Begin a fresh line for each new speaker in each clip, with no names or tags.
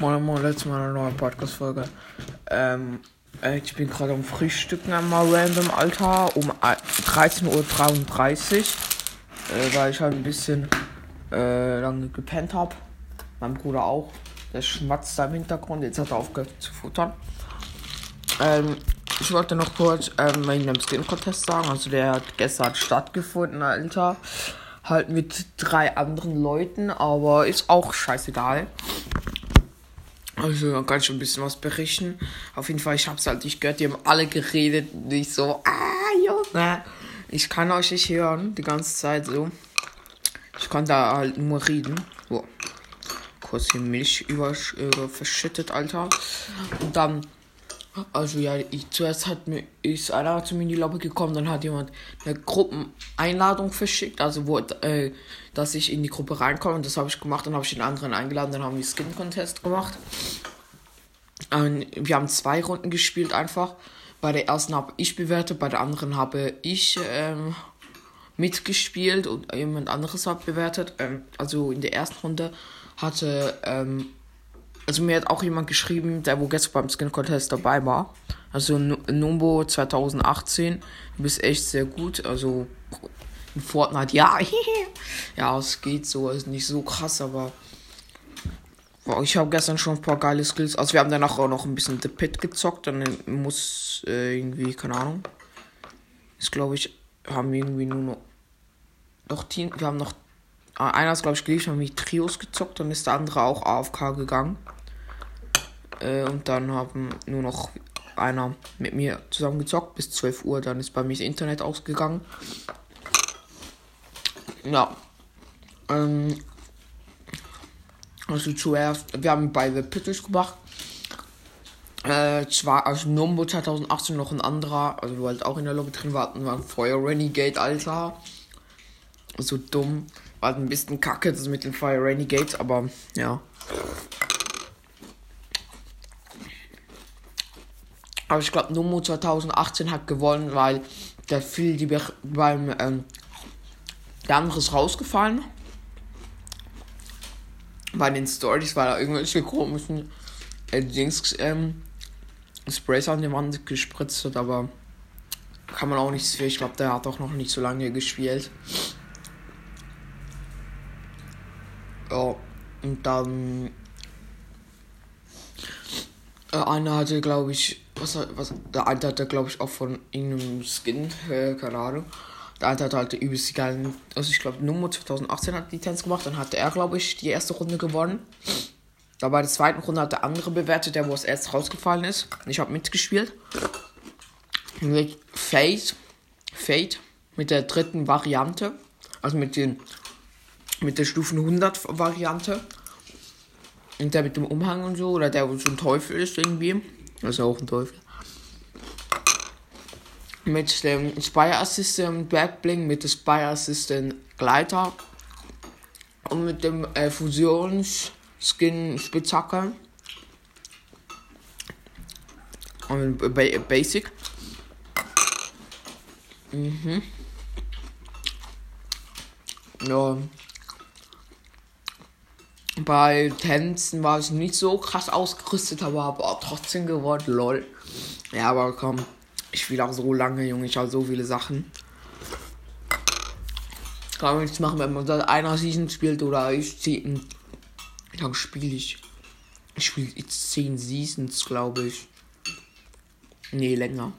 Moin Moin, letztes Mal eine neue Podcast-Folge. Ähm, äh, ich bin gerade am Frühstücken einmal random, Alter, um 13.33 Uhr. Äh, weil ich halt ein bisschen äh, lange gepennt habe. Mein Bruder auch. Der schmatzt da im Hintergrund. Jetzt hat er aufgehört zu futtern. Ähm, ich wollte noch kurz ähm, dem Skin-Contest sagen. Also der hat gestern stattgefunden, Alter. Halt mit drei anderen Leuten, aber ist auch scheißegal. Also, da kann ich ein bisschen was berichten. Auf jeden Fall, ich hab's halt nicht gehört, die haben alle geredet. Und ich so, ah, Junge. Ich kann euch nicht hören, die ganze Zeit so. Ich kann da halt nur reden. So. Kurz hier Milch über, äh, verschüttet, Alter. Und dann also ja, ich, zuerst hat mir ist einer zu mir in die Lobby gekommen, dann hat jemand eine Gruppeneinladung verschickt, also wo äh, dass ich in die Gruppe reinkomme das habe ich gemacht, dann habe ich den anderen eingeladen, dann haben wir Skin Contest gemacht. Und wir haben zwei Runden gespielt einfach. Bei der ersten habe ich bewertet, bei der anderen habe ich ähm, mitgespielt und jemand anderes hat bewertet. Ähm, also in der ersten Runde hatte ähm, also mir hat auch jemand geschrieben, der wo gestern beim Skin Contest dabei war. Also Numbo 2018, du bist echt sehr gut. Also in Fortnite, ja, ja, es geht so, ist nicht so krass, aber wow, ich habe gestern schon ein paar geile Skills. Also wir haben danach auch noch ein bisschen The Pit gezockt, dann muss äh, irgendwie, keine Ahnung. Ist glaube ich, haben wir irgendwie nur noch doch Team, wir haben noch einer ist glaube ich geliebt, haben wir Trios gezockt, dann ist der andere auch AFK gegangen. Äh, und dann haben nur noch einer mit mir zusammen gezockt bis 12 Uhr. Dann ist bei mir das Internet ausgegangen. Ja. Ähm, also zuerst, wir haben beide Pittles gemacht. Äh, zwar aus Numbo 2018 noch ein anderer, also halt auch in der Lobby drin warten, war ein Feuer Renegade, Alter. So dumm. War ein bisschen kacke, das mit den Fire Renegades, aber ja. Aber ich glaube, Nomo 2018 hat gewonnen, weil der viel die beim ähm, der andere ist rausgefallen. Bei den Stories, weil er irgendwelche komischen äh, Dings ähm, Sprays an die Wand gespritzt hat, aber kann man auch nichts für. Ich glaube, der hat auch noch nicht so lange gespielt. Ja, und dann. Äh, einer hatte, glaube ich, was, was, der alte hatte, glaube ich, auch von irgendeinem Skin, äh, keine Ahnung. Der alte hatte halt übelst geilen, also ich glaube, Nummer 2018 hat die Tanz gemacht, dann hatte er, glaube ich, die erste Runde gewonnen. Da bei der zweiten Runde hat der andere bewertet, der wo es erst rausgefallen ist. Ich habe mitgespielt. Mit Fate, Fate, mit der dritten Variante, also mit den, mit der Stufen 100 Variante. Und der mit dem Umhang und so, oder der wo so ein Teufel ist irgendwie. Ist auch ein Teufel. Mit dem Spire Assistant Backbling, mit dem Spire Assistant Gleiter und mit dem äh, Fusions Skin Spitzhacke. Und ba Basic. Mhm. Ja. Bei Tänzen war ich nicht so krass ausgerüstet, aber habe auch trotzdem gewonnen, lol. Ja, aber komm, ich spiele auch so lange, Junge, ich habe so viele Sachen. Kann man nichts machen, wenn man seit einer Season spielt oder ich zehn. Lange spiele ich? Ich spiele jetzt 10 Seasons, glaube ich. Nee, länger.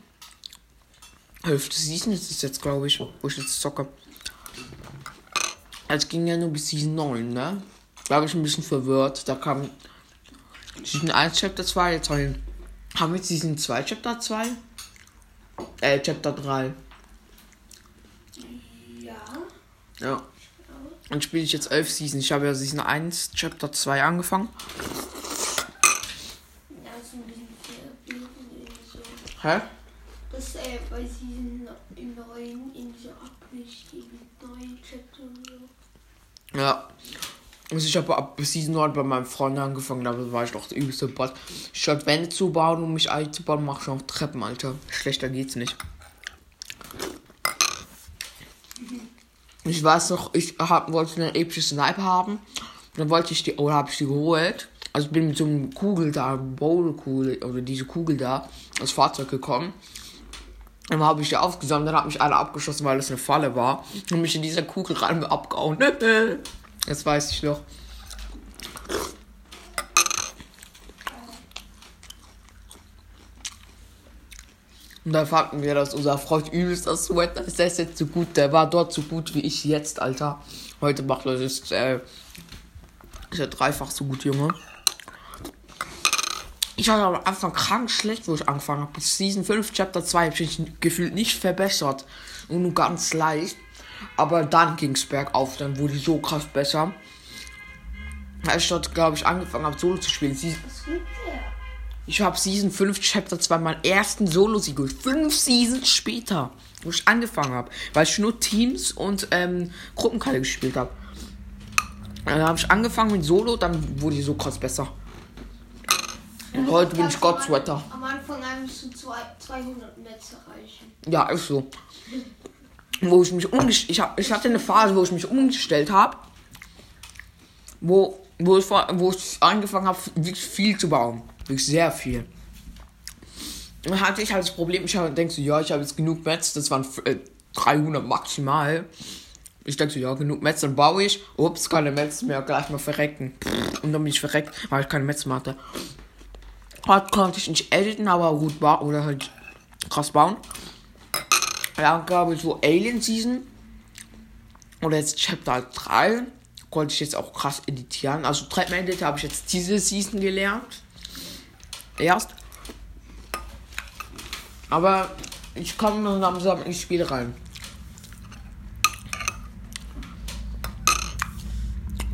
Hälfte Season ist es jetzt, glaube ich, wo ich jetzt zocke. Es ging ja nur bis Season 9, ne? Glaube ich, ein bisschen verwirrt. Da kam Season 1 Chapter 2, jetzt haben wir jetzt Season 2 Chapter 2? Äh, Chapter 3.
Ja.
Ja. Und spiele ich jetzt 11 Season. Ich habe ja Season 1 Chapter 2 angefangen.
Ist.
Hä?
Das äh, bei Season 9 in so abwichtigen neuen Chapter und so.
Ja. Also ich habe ab Season 9 bei meinem Freund angefangen, da war ich doch der übelste Bot. Statt Wände zu bauen, um mich einzubauen, mache ich noch Treppen, Alter. Schlechter geht's nicht. Ich weiß noch, ich hab, wollte eine epische Sniper haben. Dann wollte ich die, oder habe ich die geholt. Also bin mit so einem Kugel da, Bowlkugel oder diese Kugel da, als Fahrzeug gekommen. Dann habe ich die aufgesammelt, dann hat mich einer abgeschossen, weil es eine Falle war. Und mich in dieser Kugel rein abgehauen. Das weiß ich noch. Und da fragten wir, dass unser Freund übelst das Sweater ist, der ist jetzt so gut, der war dort so gut wie ich jetzt, Alter. Heute macht er das, äh, ist er dreifach so gut, Junge. Ich war am Anfang krank schlecht, wo ich angefangen habe. Season 5, Chapter 2 habe ich gefühlt nicht verbessert. Und nur ganz leicht. Aber dann ging es bergauf, dann wurde ich so krass besser. Als ich dort, glaube ich, angefangen habe, Solo zu spielen. Season
Was gibt der?
ich habe Season 5, Chapter 2 meinen ersten Solo-Sieg geholt. Fünf Seasons später, wo ich angefangen habe. Weil ich nur Teams und ähm, Gruppenkalle gespielt habe. Dann habe ich angefangen mit Solo, dann wurde ich so krass besser. Und heute bin ich Gott
am-
Sweater.
Am Anfang an musst du zwei- 200 Netze erreichen.
Ja, ist so. Wo ich mich umgestellt ich, hab, ich hatte eine Phase, wo ich mich umgestellt habe. Wo, wo, ich wo ich angefangen habe, wirklich viel zu bauen. Wirklich sehr viel. Dann hatte ich halt das Problem, ich hab- denk so, ja, ich habe jetzt genug Metz, das waren äh, 300 maximal. Ich denke so, ja, genug Metz, dann baue ich. Ups, keine Metz mehr, gleich mal verrecken. Und dann bin ich verreckt, weil ich keine Metz mehr hatte. Heute konnte ich nicht editen, aber gut bauen oder halt krass bauen. Ja, glaube ich, so Alien Season. Oder jetzt Chapter 3. Konnte ich jetzt auch krass editieren. Also Treadmill Editor habe ich jetzt diese Season gelernt. Erst. Aber ich komme langsam ins Spiel rein.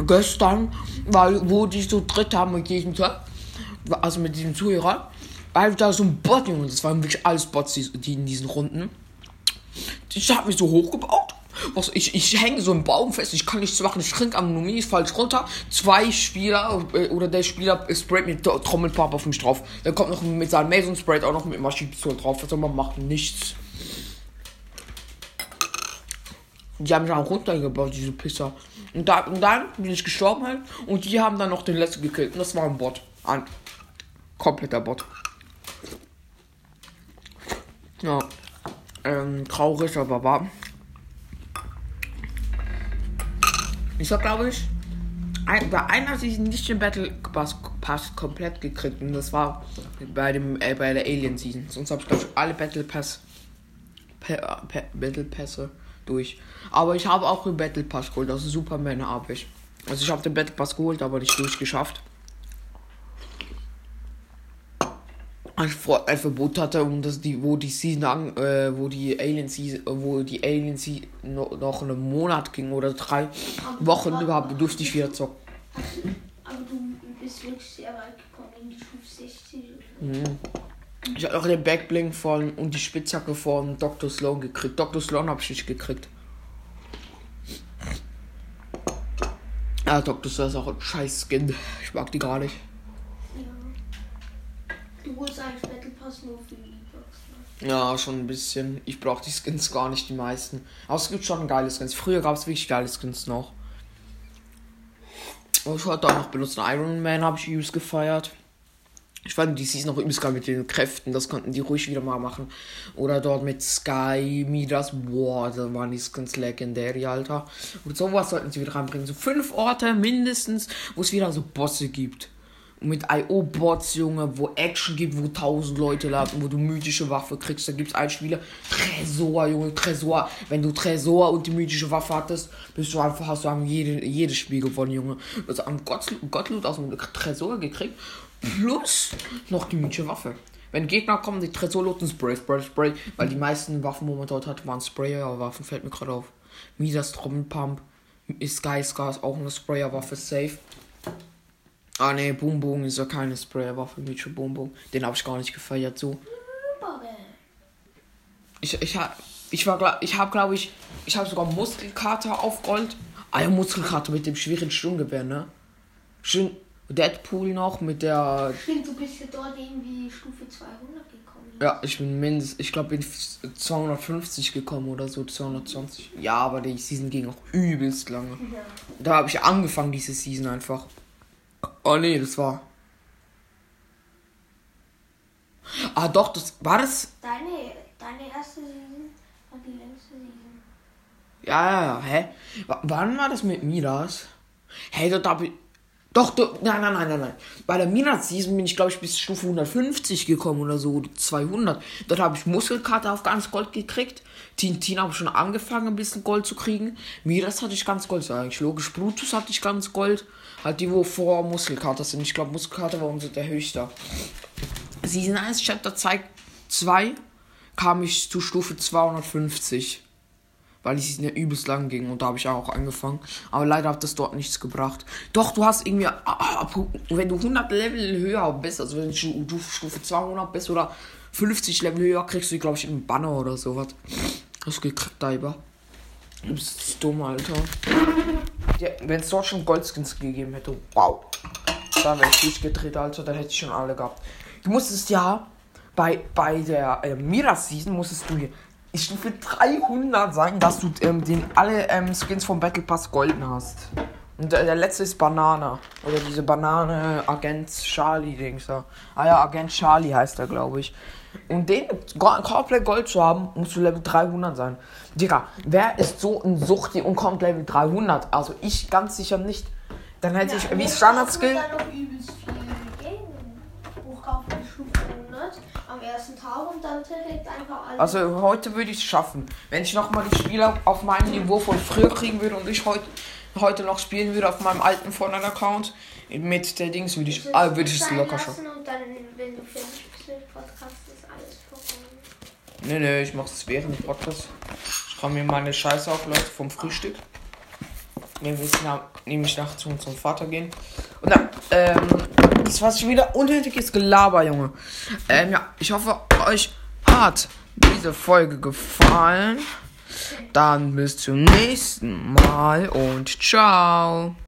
Gestern, weil wo die so haben mit jedem Tag, also mit diesem Zuhörer, weil da so ein Bot, Junge, das waren wirklich alles Bots, die in diesen Runden. Ich habe mich so hochgebaut. Was, ich, ich hänge so im Baum fest, ich kann nichts machen, ich trinke Ammonie, ich fall runter. Zwei Spieler äh, oder der Spieler sprayt mit Tro- Trommelpump auf mich drauf. Der kommt noch mit seinem Mason sprayt auch noch mit Maschinenpistole drauf. Soll man machen? Nichts. Die haben mich auch runtergebaut, diese Pisser. Und, da, und dann bin ich gestorben halt. Und die haben dann noch den letzten gekillt. Und das war ein Bot. Ein kompletter Bot. Ja. Ähm, traurig, aber wahr. Ich habe, glaube ich, ein, bei einer Season nicht den Battle Pass, Pass komplett gekriegt. Und das war bei, dem, äh, bei der Alien Season. Sonst habe ich, glaube ich, alle Battle Pass, Pa- Pa- Battle Pässe durch. Aber ich habe auch den Battle Pass geholt. Also Superman habe ich. Also ich habe den Battle Pass geholt, aber nicht durchgeschafft. Vor ein Verbot hatte und das die wo die Season an, äh, wo die Alien Season, wo die Alien Season no, noch einen Monat ging oder drei Wochen überhaupt durfte ich wieder zocken.
Aber du bist wirklich sehr weit gekommen in die Stufe 60.
Ich habe auch den Backbling von und die Spitzhacke von Dr. Sloan gekriegt. Dr. Sloan habe ich nicht gekriegt. Ja, Dr. Sloan ist auch ein scheiß Skin. Ich mag die gar nicht.
Battle Pass nur für die. Ne?
Ja, schon ein bisschen. Ich brauche die Skins gar nicht, die meisten. Aber es gibt schon geile Skins. Früher gab es wirklich geile Skins noch. Und ich wollte auch noch benutzen. Iron Man habe ich übelst gefeiert. Ich fand die Season noch übelst geil mit den Kräften. Das konnten die ruhig wieder mal machen. Oder dort mit Sky, Midas. Boah, da waren die Skins legendär, Alter. Und sowas sollten sie wieder reinbringen. So fünf Orte mindestens, wo es wieder so Bosse gibt. Mit IO-Bots, Junge, wo Action gibt, wo tausend Leute landen, wo du mythische Waffe kriegst. Da gibt's ein Spieler, Tresor, Junge, Tresor. Wenn du Tresor und die mythische Waffe hattest, bist du einfach, hast du am jede, jedes Spiel gewonnen, Junge. Also am Gottloot, aus dem Tresor gekriegt, plus noch die mythische Waffe. Wenn Gegner kommen, die Tresor looten, Spray, Spray, Spray. Weil die meisten Waffen, wo man dort hat, waren Sprayer-Waffen, fällt mir gerade auf. Midas Trommelpump, Sky Scar ist auch eine Sprayer-Waffe, safe. Ah ne, Boom Boom ist ja keine Sprayerwaffe, Micho Boom Boom. Den habe ich gar nicht gefeiert so. Ich, ich, ha- ich war ich habe glaube ich, ich habe sogar Muskelkater auf Gold. Ah ja, Muskelkater mit dem schweren Sturmgewehr, ne? Schön Deadpool noch mit der.
Stimmt, du bist ja dort irgendwie Stufe 200 gekommen.
Ja, ich bin mindestens, ich glaube, bin 250 gekommen oder so, 220. Ja, aber die Season ging auch übelst lange.
Ja.
Da habe ich angefangen, diese Season einfach. Oh nee, das war. Ah doch, das war das.
Deine, deine erste Season war die längste Season.
Ja, ja, ja, hä? W wann war das mit Miras? Hey, hab ich. Doch, du, nein, nein, nein, nein, nein. Bei der Miras-Season bin ich, glaube ich, bis Stufe 150 gekommen oder so, oder 200. Dort habe ich Muskelkarte auf ganz Gold gekriegt. Tintin habe ich schon angefangen, ein bisschen Gold zu kriegen. Miras hatte ich ganz Gold, ja, eigentlich logisch. Brutus hatte ich ganz Gold. Halt die, wo vor Muskelkarte sind. Ich glaube, Muskelkarte war unser der höchste. Season 1, Chapter 2 kam ich zu Stufe 250. Weil die Season ja übelst lang ging und da habe ich auch angefangen. Aber leider hat das dort nichts gebracht. Doch, du hast irgendwie, ah, ah, wenn du 100 Level höher bist, also wenn du Stufe 200 bist oder 50 Level höher, kriegst du, glaube ich, einen Banner oder sowas. Hast du gekriegt, Diver? Du bist dumm, Alter. Ja, wenn es dort schon Goldskins gegeben hätte, wow. Dann wäre ich durchgedreht, Alter, dann hätte ich schon alle gehabt. Du musstest ja bei, bei der äh, Mira-Season musstest du hier Stufe 300 sein, dass du ähm, den alle ähm, Skins vom Battle Pass golden hast. Und der, der letzte ist Banana. Oder diese Banane Agent Charlie Dings da. Ah ja, Agent Charlie heißt er, glaube ich. Und den komplett Gold zu haben, musst du Level 300 sein. Digga, wer ist so ein Suchti und kommt Level 300? Also ich ganz sicher nicht. Dann hätte ich wie Standard-Skill.
Da noch übelst viel Geld. Hochkaufen die Stufe 100 am ersten Tag und dann direkt einfach alles.
Also heute würde ich es schaffen. Wenn ich nochmal die Spieler auf meinem Niveau von früher kriegen würde und ich heute heute noch spielen würde auf meinem alten Fortnite-Account mit der Dings, würde ich, ah, würde ich es locker schaffen.
Und dann, wenn du fertig bist mit Podcast, ist alles vorbei.
Nee, nee, ich mach's während dem Podcast. Ich räume mir meine Scheiße auf, Leute, vom Frühstück. Wir müssen nämlich nachts zu unserem Vater gehen. Und dann, ähm, das war schon wieder unnötiges Gelaber, Junge. Ähm, ja, ich hoffe, euch hat diese Folge gefallen. Dann bis zum nächsten Mal und ciao.